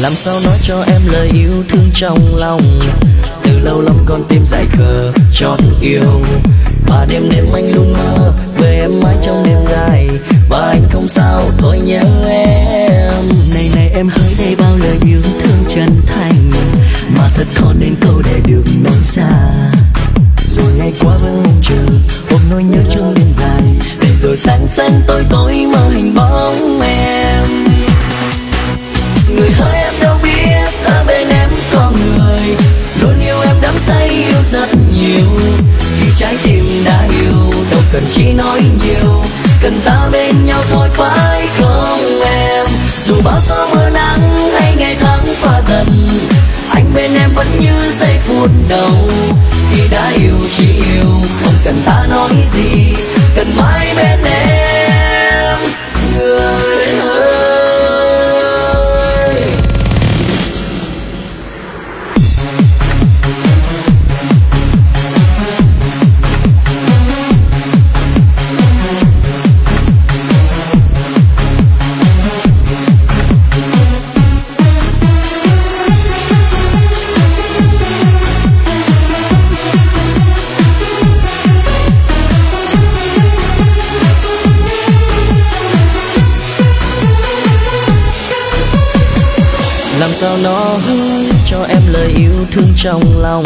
làm sao nói cho em lời yêu thương trong lòng? Từ lâu lắm con tim dại khờ, chót yêu. Và đêm đêm anh luôn mơ về em mãi trong đêm dài. Và anh không sao, thôi nhớ em. Này này em hỡi đây bao lời yêu thương chân thành. Mà thật khó nên câu để được nói ra rồi ngày qua vẫn mong chờ, ôm nỗi nhớ trong đêm dài. Để rồi sáng sáng tối tối mơ hình bóng. Trái tim đã yêu, đâu cần chỉ nói nhiều. Cần ta bên nhau thôi, phải không em? Dù bao gió mưa nắng hay ngày tháng qua dần, anh bên em vẫn như giây phút đầu. Khi đã yêu, chỉ yêu, không cần ta nói gì. Sao nói cho em lời yêu thương trong lòng?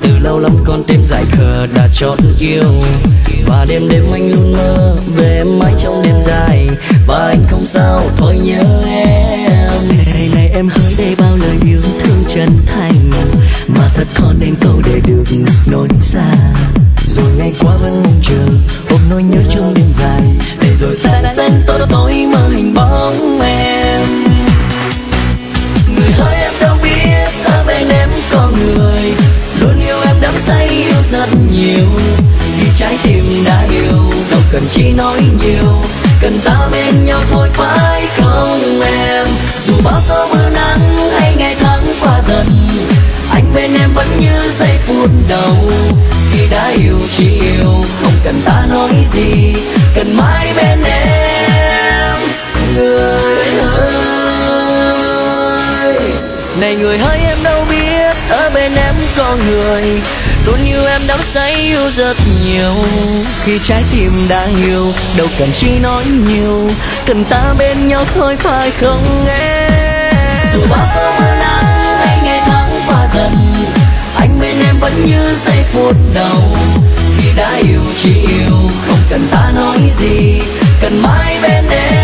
Từ lâu lắm con tim dại khờ đã chót yêu. Và đêm đêm anh luôn mơ về em mãi trong đêm dài. Và anh không sao thôi nhớ em. Này này em hỡi đây bao lời yêu thương chân thành. Mà thật khó nên câu để được nói ra rồi ngày qua vẫn mong chờ ôm nỗi nhớ trong đêm dài. Để rồi sáng sáng tối tối rất nhiều. Khi trái tim đã yêu, đâu cần chỉ nói nhiều. Cần ta bên nhau thôi, phải không em? Dù bao gió mưa nắng hay ngày tháng qua dần, anh bên em vẫn như giây phút đầu. Khi đã yêu, chỉ yêu, không cần ta nói gì. Cần mãi bên em. Người ơi. Này người hỡi em đâu biết ở bên em có người em đắm say yêu rất nhiều. Khi trái tim đã yêu, đâu cần chi nói nhiều. Cần ta bên nhau thôi, phải không em? Dù bao giờ mưa nắng hay ngày tháng qua dần. Anh bên em vẫn như giây phút đầu. Khi đã yêu, chỉ yêu, không cần ta nói gì. Cần mãi bên em.